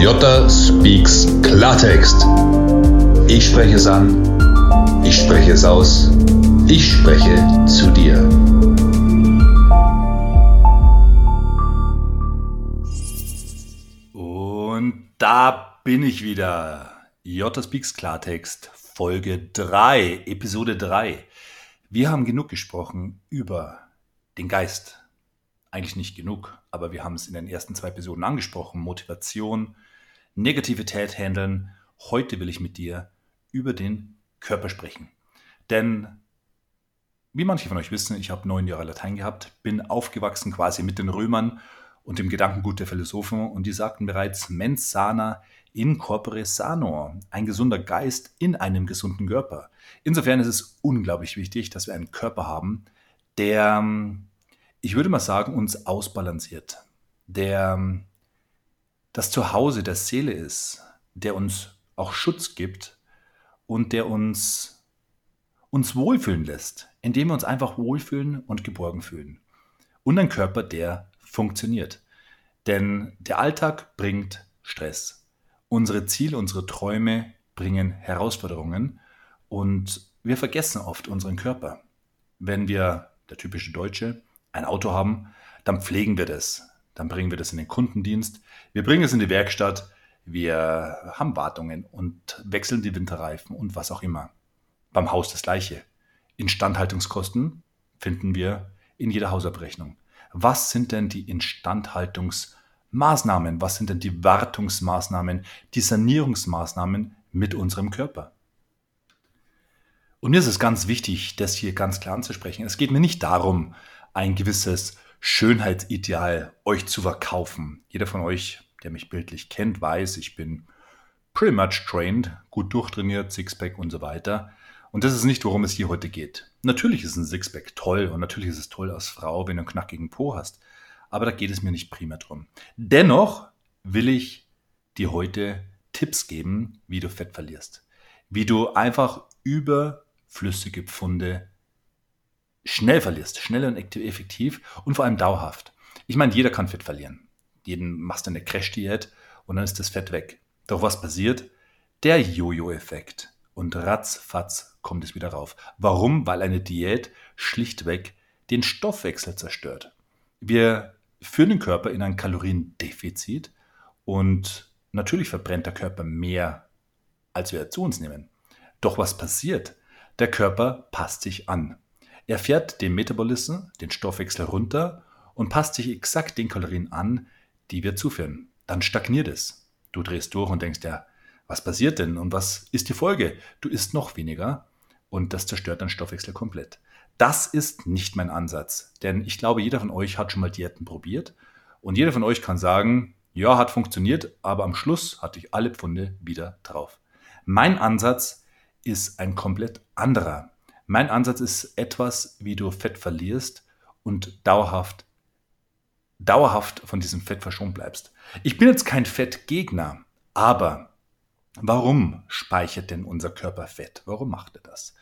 Jota speaks Klartext. Ich spreche es an. Ich spreche es aus. Ich spreche zu dir. Und da bin ich wieder. Jota speaks Klartext, Folge 3, Episode 3. Wir haben genug gesprochen über den Geist, eigentlich nicht genug, aber wir haben es in den ersten zwei Episoden angesprochen. Motivation, Negativität handeln. Heute will ich mit dir über den Körper sprechen. Denn, wie manche von euch wissen, ich habe neun Jahre Latein gehabt, bin aufgewachsen quasi mit den Römern und dem Gedankengut der Philosophen und die sagten bereits mens sana in corpore sano, ein gesunder Geist in einem gesunden Körper. Insofern ist es unglaublich wichtig, dass wir einen Körper haben, der ich würde mal sagen, uns ausbalanciert, der das Zuhause der Seele ist, der uns auch Schutz gibt und der uns, uns wohlfühlen lässt, indem wir uns einfach wohlfühlen und geborgen fühlen. Und ein Körper, der funktioniert. Denn der Alltag bringt Stress. Unsere Ziele, unsere Träume bringen Herausforderungen und wir vergessen oft unseren Körper. Wenn wir, der typische Deutsche, ein Auto haben, dann pflegen wir das. Dann bringen wir das in den Kundendienst. Wir bringen es in die Werkstatt. Wir haben Wartungen und wechseln die Winterreifen und was auch immer. Beim Haus das gleiche. Instandhaltungskosten finden wir in jeder Hausabrechnung. Was sind denn die Instandhaltungsmaßnahmen? Was sind denn die Wartungsmaßnahmen, die Sanierungsmaßnahmen mit unserem Körper? Und mir ist es ganz wichtig, das hier ganz klar anzusprechen. Es geht mir nicht darum, ein gewisses Schönheitsideal euch zu verkaufen. Jeder von euch, der mich bildlich kennt, weiß, ich bin pretty much trained, gut durchtrainiert, Sixpack und so weiter. Und das ist nicht, worum es hier heute geht. Natürlich ist ein Sixpack toll und natürlich ist es toll als Frau, wenn du einen knackigen Po hast. Aber da geht es mir nicht primär drum. Dennoch will ich dir heute Tipps geben, wie du Fett verlierst. Wie du einfach überflüssige Pfunde schnell verlierst, schnell und effektiv und vor allem dauerhaft. Ich meine, jeder kann Fett verlieren. Jeden machst du eine Crash-Diät und dann ist das Fett weg. Doch was passiert? Der Jojo-Effekt. Und ratzfatz kommt es wieder rauf. Warum? Weil eine Diät schlichtweg den Stoffwechsel zerstört. Wir führen den Körper in ein Kaloriendefizit und natürlich verbrennt der Körper mehr, als wir zu uns nehmen. Doch was passiert? Der Körper passt sich an. Er fährt den Metabolismus, den Stoffwechsel runter und passt sich exakt den Kalorien an, die wir zuführen. Dann stagniert es. Du drehst durch und denkst, ja, was passiert denn und was ist die Folge? Du isst noch weniger und das zerstört deinen Stoffwechsel komplett. Das ist nicht mein Ansatz, denn ich glaube, jeder von euch hat schon mal Diäten probiert und jeder von euch kann sagen, ja, hat funktioniert, aber am Schluss hatte ich alle Pfunde wieder drauf. Mein Ansatz ist ein komplett anderer. Mein Ansatz ist etwas, wie du Fett verlierst und dauerhaft, dauerhaft von diesem Fett verschont bleibst. Ich bin jetzt kein Fettgegner, aber warum speichert denn unser Körper Fett? Warum macht er das?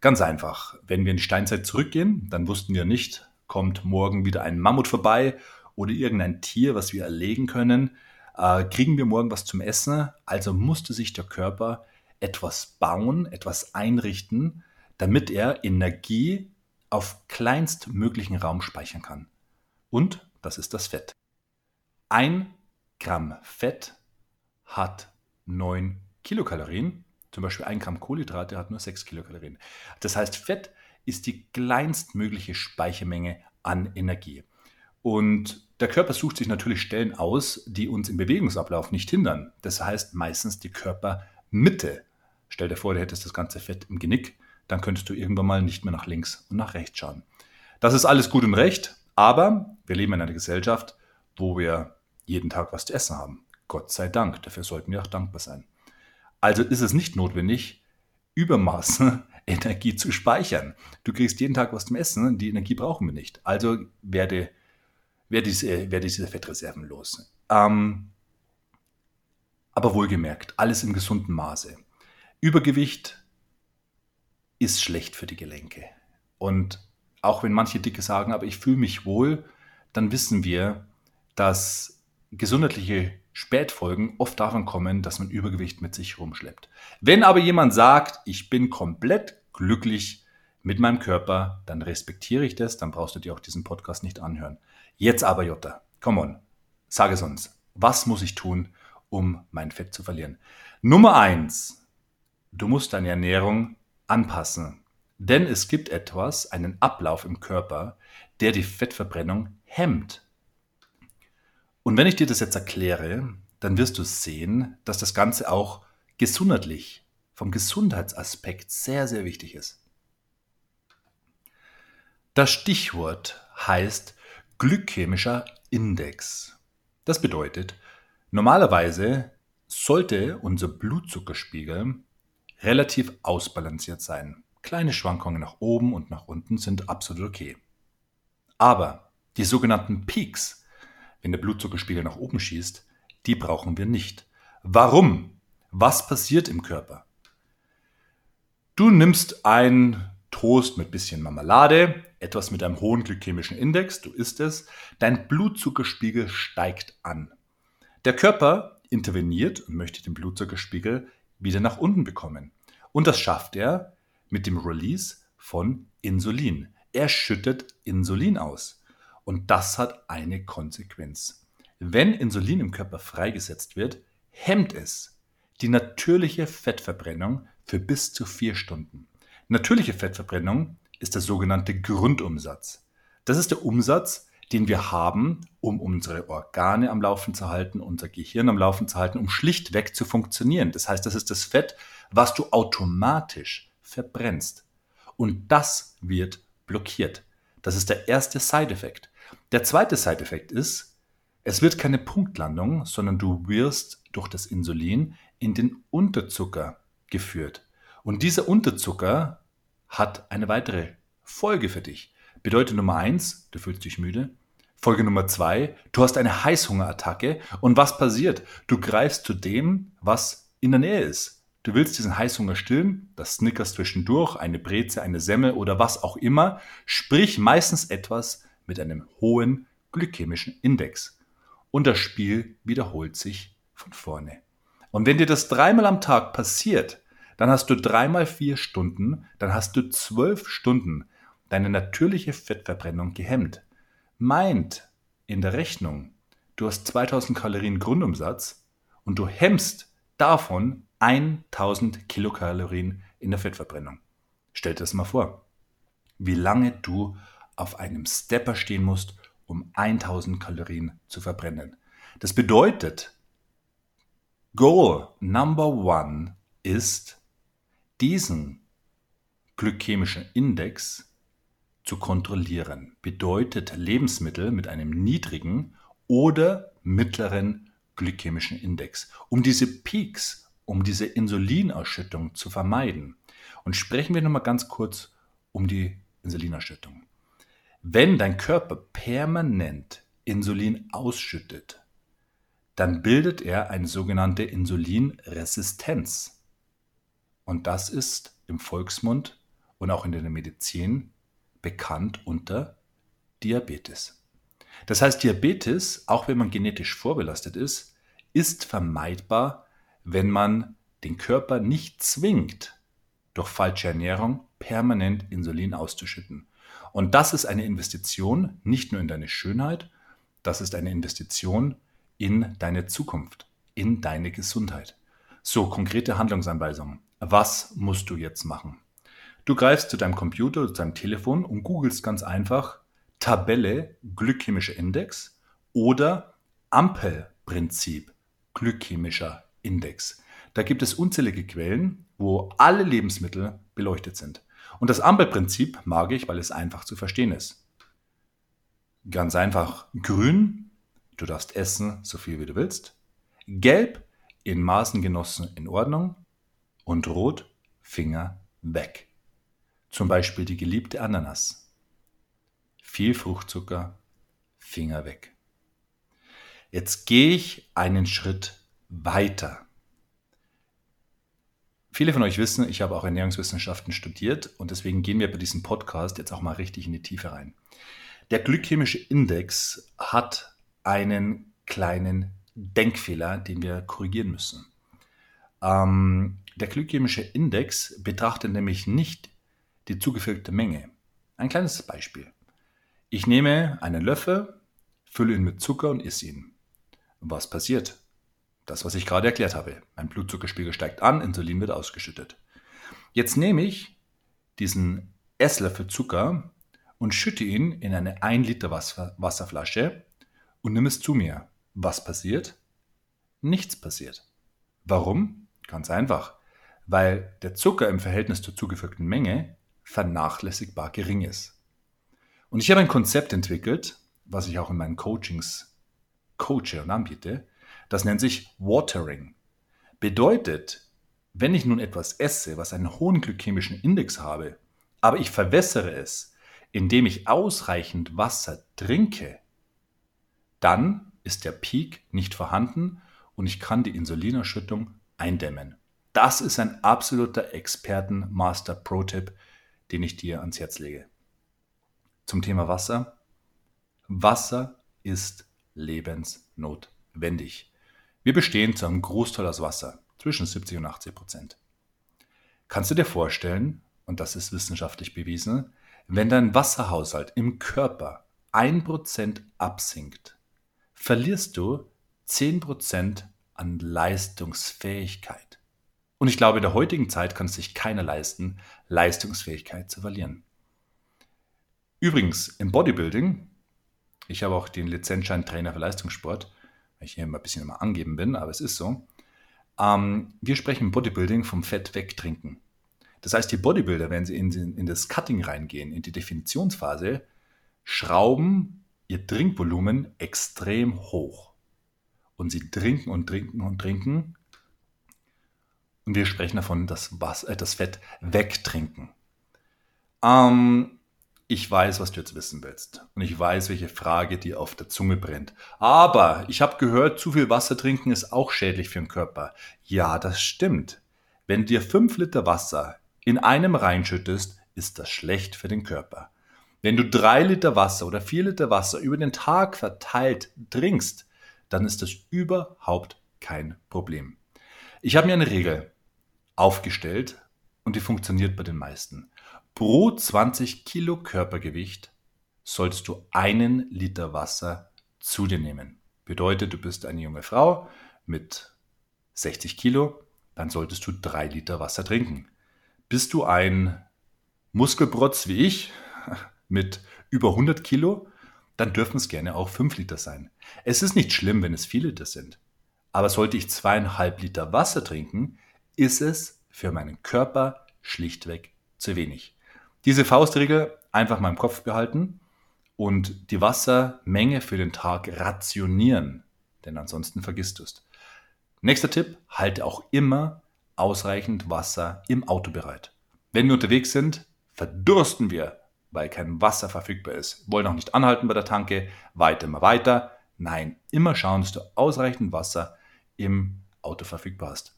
Ganz einfach. Wenn wir in die Steinzeit zurückgehen, dann wussten wir nicht, kommt morgen wieder ein Mammut vorbei oder irgendein Tier, was wir erlegen können. Äh, kriegen wir morgen was zum Essen? Also musste sich der Körper etwas bauen, etwas einrichten, damit er Energie auf kleinstmöglichen Raum speichern kann. Und das ist das Fett. Ein Gramm Fett hat 9 Kilokalorien. Zum Beispiel ein Gramm Kohlenhydrate hat nur 6 Kilokalorien. Das heißt, Fett ist die kleinstmögliche Speichermenge an Energie. Und der Körper sucht sich natürlich Stellen aus, die uns im Bewegungsablauf nicht hindern. Das heißt meistens die Körpermitte. Stell dir vor, du hättest das ganze Fett im Genick dann könntest du irgendwann mal nicht mehr nach links und nach rechts schauen. Das ist alles gut und recht, aber wir leben in einer Gesellschaft, wo wir jeden Tag was zu essen haben. Gott sei Dank, dafür sollten wir auch dankbar sein. Also ist es nicht notwendig, Übermaßen Energie zu speichern. Du kriegst jeden Tag was zum Essen, die Energie brauchen wir nicht. Also werde, werde, diese, werde diese Fettreserven los. Ähm, aber wohlgemerkt, alles im gesunden Maße. Übergewicht ist schlecht für die Gelenke. Und auch wenn manche Dicke sagen, aber ich fühle mich wohl, dann wissen wir, dass gesundheitliche Spätfolgen oft davon kommen, dass man Übergewicht mit sich rumschleppt. Wenn aber jemand sagt, ich bin komplett glücklich mit meinem Körper, dann respektiere ich das, dann brauchst du dir auch diesen Podcast nicht anhören. Jetzt aber, Jutta, come on, sag es uns. Was muss ich tun, um mein Fett zu verlieren? Nummer eins, du musst deine Ernährung anpassen. Denn es gibt etwas, einen Ablauf im Körper, der die Fettverbrennung hemmt. Und wenn ich dir das jetzt erkläre, dann wirst du sehen, dass das Ganze auch gesundheitlich, vom Gesundheitsaspekt sehr, sehr wichtig ist. Das Stichwort heißt glykämischer Index. Das bedeutet, normalerweise sollte unser Blutzuckerspiegel relativ ausbalanciert sein. Kleine Schwankungen nach oben und nach unten sind absolut okay. Aber die sogenannten Peaks, wenn der Blutzuckerspiegel nach oben schießt, die brauchen wir nicht. Warum? Was passiert im Körper? Du nimmst ein Toast mit bisschen Marmelade, etwas mit einem hohen glykämischen Index, du isst es, dein Blutzuckerspiegel steigt an. Der Körper interveniert und möchte den Blutzuckerspiegel wieder nach unten bekommen. Und das schafft er mit dem Release von Insulin. Er schüttet Insulin aus. Und das hat eine Konsequenz. Wenn Insulin im Körper freigesetzt wird, hemmt es die natürliche Fettverbrennung für bis zu vier Stunden. Natürliche Fettverbrennung ist der sogenannte Grundumsatz. Das ist der Umsatz, den wir haben, um unsere Organe am Laufen zu halten, unser Gehirn am Laufen zu halten, um schlichtweg zu funktionieren. Das heißt, das ist das Fett, was du automatisch verbrennst. Und das wird blockiert. Das ist der erste Side-Effekt. Der zweite Side-Effekt ist, es wird keine Punktlandung, sondern du wirst durch das Insulin in den Unterzucker geführt. Und dieser Unterzucker hat eine weitere Folge für dich. Bedeutet Nummer eins, du fühlst dich müde. Folge Nummer zwei, du hast eine Heißhungerattacke. Und was passiert? Du greifst zu dem, was in der Nähe ist. Du willst diesen Heißhunger stillen, das Snickers zwischendurch, eine Breze, eine Semmel oder was auch immer, sprich meistens etwas, mit einem hohen glykämischen Index. Und das Spiel wiederholt sich von vorne. Und wenn dir das dreimal am Tag passiert, dann hast du dreimal vier Stunden, dann hast du zwölf Stunden deine natürliche Fettverbrennung gehemmt. Meint in der Rechnung, du hast 2000 Kalorien Grundumsatz und du hemmst davon 1000 Kilokalorien in der Fettverbrennung. Stell dir das mal vor, wie lange du auf einem Stepper stehen musst, um 1000 Kalorien zu verbrennen. Das bedeutet, Goal Number One ist, diesen glykämischen Index zu kontrollieren. Bedeutet Lebensmittel mit einem niedrigen oder mittleren glykämischen Index, um diese Peaks, um diese Insulinausschüttung zu vermeiden. Und sprechen wir nochmal ganz kurz um die Insulinausschüttung. Wenn dein Körper permanent Insulin ausschüttet, dann bildet er eine sogenannte Insulinresistenz. Und das ist im Volksmund und auch in der Medizin bekannt unter Diabetes. Das heißt, Diabetes, auch wenn man genetisch vorbelastet ist, ist vermeidbar, wenn man den Körper nicht zwingt, durch falsche Ernährung permanent Insulin auszuschütten. Und das ist eine Investition nicht nur in deine Schönheit, das ist eine Investition in deine Zukunft, in deine Gesundheit. So, konkrete Handlungsanweisungen. Was musst du jetzt machen? Du greifst zu deinem Computer oder zu deinem Telefon und googelst ganz einfach Tabelle glykämischer Index oder Ampelprinzip glykämischer Index. Da gibt es unzählige Quellen, wo alle Lebensmittel beleuchtet sind. Und das Ampelprinzip mag ich, weil es einfach zu verstehen ist. Ganz einfach grün, du darfst essen, so viel wie du willst. Gelb, in Maßen genossen, in Ordnung. Und rot, Finger weg. Zum Beispiel die geliebte Ananas. Viel Fruchtzucker, Finger weg. Jetzt gehe ich einen Schritt weiter. Viele von euch wissen, ich habe auch Ernährungswissenschaften studiert und deswegen gehen wir bei diesem Podcast jetzt auch mal richtig in die Tiefe rein. Der glykämische Index hat einen kleinen Denkfehler, den wir korrigieren müssen. Ähm, der glykämische Index betrachtet nämlich nicht die zugefügte Menge. Ein kleines Beispiel. Ich nehme einen Löffel, fülle ihn mit Zucker und esse ihn. Was passiert? Das, was ich gerade erklärt habe. Mein Blutzuckerspiegel steigt an, Insulin wird ausgeschüttet. Jetzt nehme ich diesen Esslöffel Zucker und schütte ihn in eine 1 Liter Wasserflasche und nimm es zu mir. Was passiert? Nichts passiert. Warum? Ganz einfach. Weil der Zucker im Verhältnis zur zugefügten Menge vernachlässigbar gering ist. Und ich habe ein Konzept entwickelt, was ich auch in meinen Coachings coache und anbiete. Das nennt sich Watering. Bedeutet, wenn ich nun etwas esse, was einen hohen glykämischen Index habe, aber ich verwässere es, indem ich ausreichend Wasser trinke, dann ist der Peak nicht vorhanden und ich kann die Insulinausschüttung eindämmen. Das ist ein absoluter Experten-Master-Pro-Tipp, den ich dir ans Herz lege. Zum Thema Wasser. Wasser ist lebensnotwendig. Wir bestehen zu einem Großteil aus Wasser, zwischen 70 und 80 Prozent. Kannst du dir vorstellen, und das ist wissenschaftlich bewiesen, wenn dein Wasserhaushalt im Körper 1% absinkt, verlierst du 10% an Leistungsfähigkeit. Und ich glaube, in der heutigen Zeit kann es sich keiner leisten, Leistungsfähigkeit zu verlieren. Übrigens, im Bodybuilding, ich habe auch den Lizenzschein Trainer für Leistungssport, weil ich hier immer ein bisschen immer angeben bin, aber es ist so. Ähm, wir sprechen im Bodybuilding vom Fett wegtrinken. Das heißt, die Bodybuilder, wenn sie in, in das Cutting reingehen, in die Definitionsphase, schrauben ihr Trinkvolumen extrem hoch. Und sie trinken und trinken und trinken. Und wir sprechen davon, das, Was, äh, das Fett wegtrinken. Ähm, ich weiß, was du jetzt wissen willst. Und ich weiß, welche Frage dir auf der Zunge brennt. Aber ich habe gehört, zu viel Wasser trinken ist auch schädlich für den Körper. Ja, das stimmt. Wenn dir 5 Liter Wasser in einem reinschüttest, ist das schlecht für den Körper. Wenn du drei Liter Wasser oder vier Liter Wasser über den Tag verteilt trinkst, dann ist das überhaupt kein Problem. Ich habe mir eine Regel aufgestellt und die funktioniert bei den meisten. Pro 20 Kilo Körpergewicht solltest du einen Liter Wasser zu dir nehmen. Bedeutet, du bist eine junge Frau mit 60 Kilo, dann solltest du drei Liter Wasser trinken. Bist du ein Muskelprotz wie ich, mit über 100 Kilo, dann dürfen es gerne auch 5 Liter sein. Es ist nicht schlimm, wenn es 4 Liter sind. Aber sollte ich zweieinhalb Liter Wasser trinken, ist es für meinen Körper schlichtweg zu wenig. Diese Faustregel einfach mal im Kopf behalten und die Wassermenge für den Tag rationieren, denn ansonsten vergisst du es. Nächster Tipp, halte auch immer ausreichend Wasser im Auto bereit. Wenn wir unterwegs sind, verdursten wir weil kein Wasser verfügbar ist. Wollen auch nicht anhalten bei der Tanke, weiter immer weiter. Nein, immer schauen, dass du ausreichend Wasser im Auto verfügbar hast.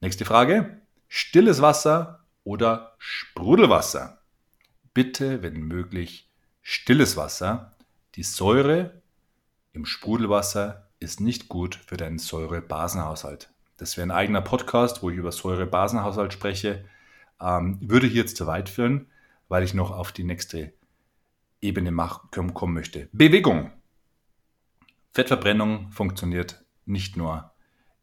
Nächste Frage. Stilles Wasser oder Sprudelwasser? Bitte, wenn möglich, stilles Wasser. Die Säure im Sprudelwasser ist nicht gut für deinen Säurebasenhaushalt. Das wäre ein eigener Podcast, wo ich über Säurebasenhaushalt spreche. Ähm, würde hier jetzt zu weit führen weil ich noch auf die nächste Ebene kommen möchte. Bewegung. Fettverbrennung funktioniert nicht nur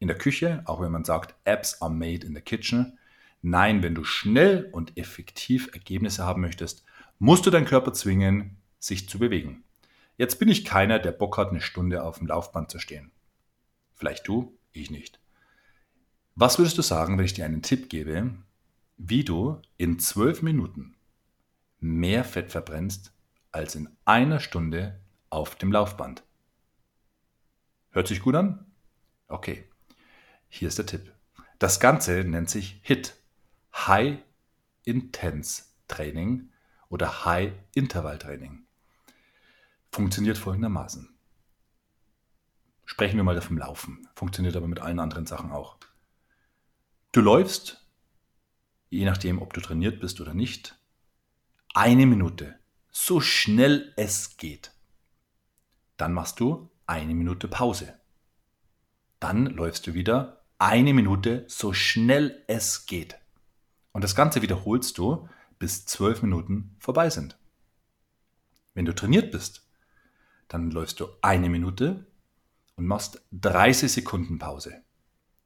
in der Küche, auch wenn man sagt, Apps are made in the kitchen. Nein, wenn du schnell und effektiv Ergebnisse haben möchtest, musst du deinen Körper zwingen, sich zu bewegen. Jetzt bin ich keiner, der Bock hat, eine Stunde auf dem Laufband zu stehen. Vielleicht du, ich nicht. Was würdest du sagen, wenn ich dir einen Tipp gebe, wie du in zwölf Minuten mehr Fett verbrennst als in einer Stunde auf dem Laufband. Hört sich gut an? Okay, hier ist der Tipp. Das Ganze nennt sich HIT, High Intense Training oder High Interval Training. Funktioniert folgendermaßen. Sprechen wir mal vom Laufen. Funktioniert aber mit allen anderen Sachen auch. Du läufst, je nachdem, ob du trainiert bist oder nicht, eine Minute, so schnell es geht. Dann machst du eine Minute Pause. dann läufst du wieder eine Minute so schnell es geht. Und das Ganze wiederholst du, bis zwölf Minuten vorbei sind. Wenn du trainiert bist, dann läufst du eine Minute und machst 30 Sekunden Pause.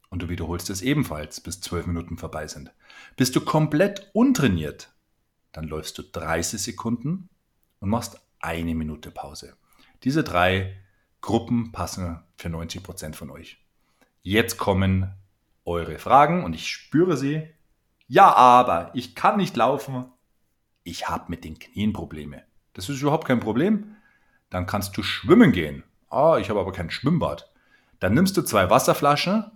Und du wiederholst es ebenfalls, bis zwölf Minuten vorbei sind. Bist du komplett untrainiert, dann läufst du 30 Sekunden und machst eine Minute Pause. Diese drei Gruppen passen für 90 Prozent von euch. Jetzt kommen eure Fragen und ich spüre sie. Ja, aber ich kann nicht laufen. Ich habe mit den Knien Probleme. Das ist überhaupt kein Problem. Dann kannst du schwimmen gehen. Ah, ich habe aber kein Schwimmbad. Dann nimmst du zwei Wasserflaschen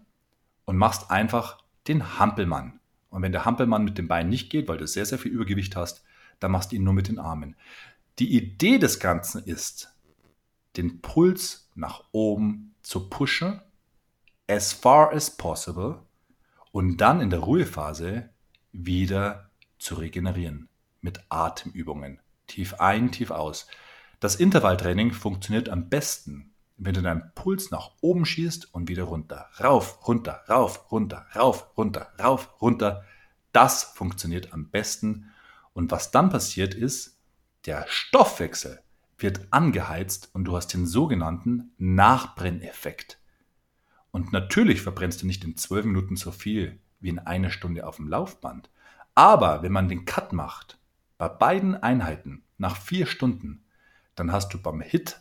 und machst einfach den Hampelmann. Und wenn der Hampelmann mit dem Bein nicht geht, weil du sehr, sehr viel Übergewicht hast, dann machst du ihn nur mit den Armen. Die Idee des Ganzen ist, den Puls nach oben zu pushen, as far as possible, und dann in der Ruhephase wieder zu regenerieren mit Atemübungen. Tief ein, tief aus. Das Intervalltraining funktioniert am besten, wenn du deinen Puls nach oben schießt und wieder runter. Rauf, runter, rauf, runter, rauf, runter, rauf, runter. Das funktioniert am besten. Und was dann passiert ist, der Stoffwechsel wird angeheizt und du hast den sogenannten Nachbrenneffekt. Und natürlich verbrennst du nicht in zwölf Minuten so viel wie in einer Stunde auf dem Laufband. Aber wenn man den Cut macht, bei beiden Einheiten nach vier Stunden, dann hast du beim Hit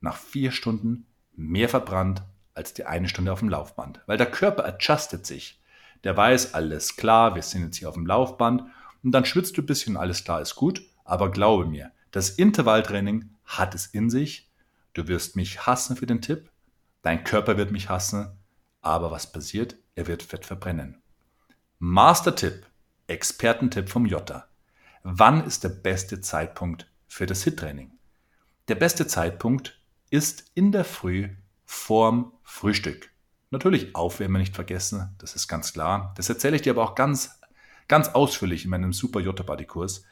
nach vier Stunden mehr verbrannt als die eine Stunde auf dem Laufband. Weil der Körper adjustet sich. Der weiß, alles klar, wir sind jetzt hier auf dem Laufband und dann schwitzt du ein bisschen, alles klar ist gut. Aber glaube mir, das Intervalltraining hat es in sich. Du wirst mich hassen für den Tipp. Dein Körper wird mich hassen. Aber was passiert? Er wird Fett verbrennen. Master-Tipp, Expertentipp vom Jota. Wann ist der beste Zeitpunkt für das HIT-Training? Der beste Zeitpunkt ist in der Früh vorm Frühstück. Natürlich Aufwärmen nicht vergessen, das ist ganz klar. Das erzähle ich dir aber auch ganz, ganz ausführlich in meinem Super Jota Body Kurs.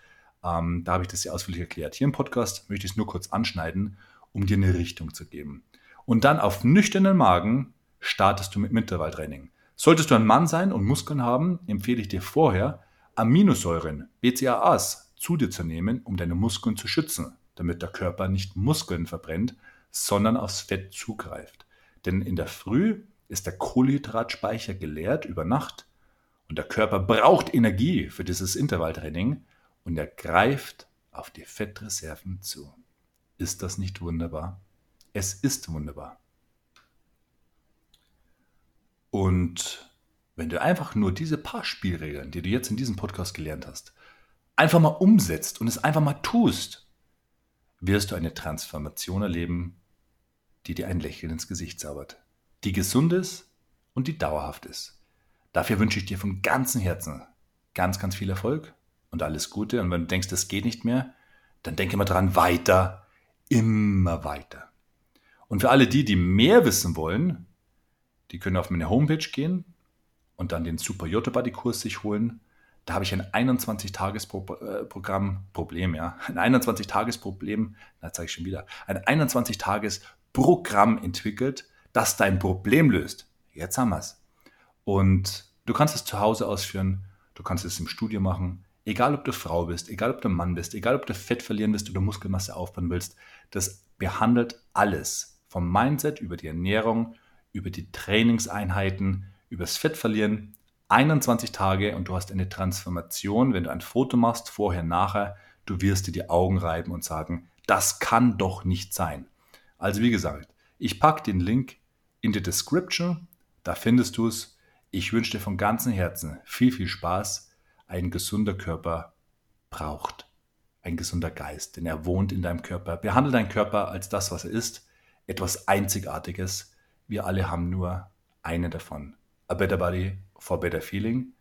Ähm, da habe ich das sehr ausführlich erklärt. Hier im Podcast möchte ich es nur kurz anschneiden, um dir eine Richtung zu geben. Und dann auf nüchternen Magen startest du mit Intervalltraining. Solltest du ein Mann sein und Muskeln haben, empfehle ich dir vorher, Aminosäuren, BCAAs, zu dir zu nehmen, um deine Muskeln zu schützen, damit der Körper nicht Muskeln verbrennt, sondern aufs Fett zugreift. Denn in der Früh ist der Kohlenhydratspeicher geleert über Nacht und der Körper braucht Energie für dieses Intervalltraining und er greift auf die Fettreserven zu. Ist das nicht wunderbar? Es ist wunderbar. Und wenn du einfach nur diese paar Spielregeln, die du jetzt in diesem Podcast gelernt hast, einfach mal umsetzt und es einfach mal tust, wirst du eine Transformation erleben, die dir ein Lächeln ins Gesicht zaubert, die gesund ist und die dauerhaft ist. Dafür wünsche ich dir von ganzem Herzen ganz, ganz viel Erfolg und alles Gute. Und wenn du denkst, das geht nicht mehr, dann denke immer dran, weiter, immer weiter. Und für alle die, die mehr wissen wollen, die können auf meine Homepage gehen und dann den Super Yoga Body Kurs sich holen. Da habe ich ein 21-Tages-Programm, äh, Problem, ja, ein 21-Tages-Problem, da zeige ich schon wieder, ein 21-Tages-Programm entwickelt, das dein Problem löst. Jetzt haben wir es. Und du kannst es zu Hause ausführen, du kannst es im Studio machen, Egal ob du Frau bist, egal ob du Mann bist, egal ob du Fett verlieren willst oder Muskelmasse aufbauen willst, das behandelt alles. Vom Mindset über die Ernährung, über die Trainingseinheiten, übers Fett verlieren. 21 Tage und du hast eine Transformation, wenn du ein Foto machst, vorher, nachher, du wirst dir die Augen reiben und sagen, das kann doch nicht sein. Also wie gesagt, ich packe den Link in die Description, da findest du es. Ich wünsche dir von ganzem Herzen viel, viel Spaß ein gesunder Körper braucht. Ein gesunder Geist, denn er wohnt in deinem Körper. Behandle deinen Körper als das, was er ist, etwas Einzigartiges. Wir alle haben nur eine davon. A better body for better feeling.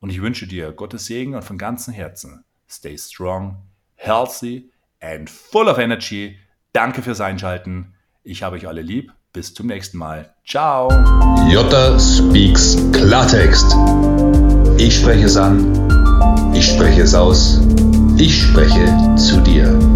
Und ich wünsche dir Gottes Segen und von ganzem Herzen. Stay strong, healthy and full of energy. Danke fürs Einschalten. Ich habe euch alle lieb. Bis zum nächsten Mal. Ciao. Jota Speaks Klartext. Ich spreche es an, ich spreche es aus, ich spreche zu dir.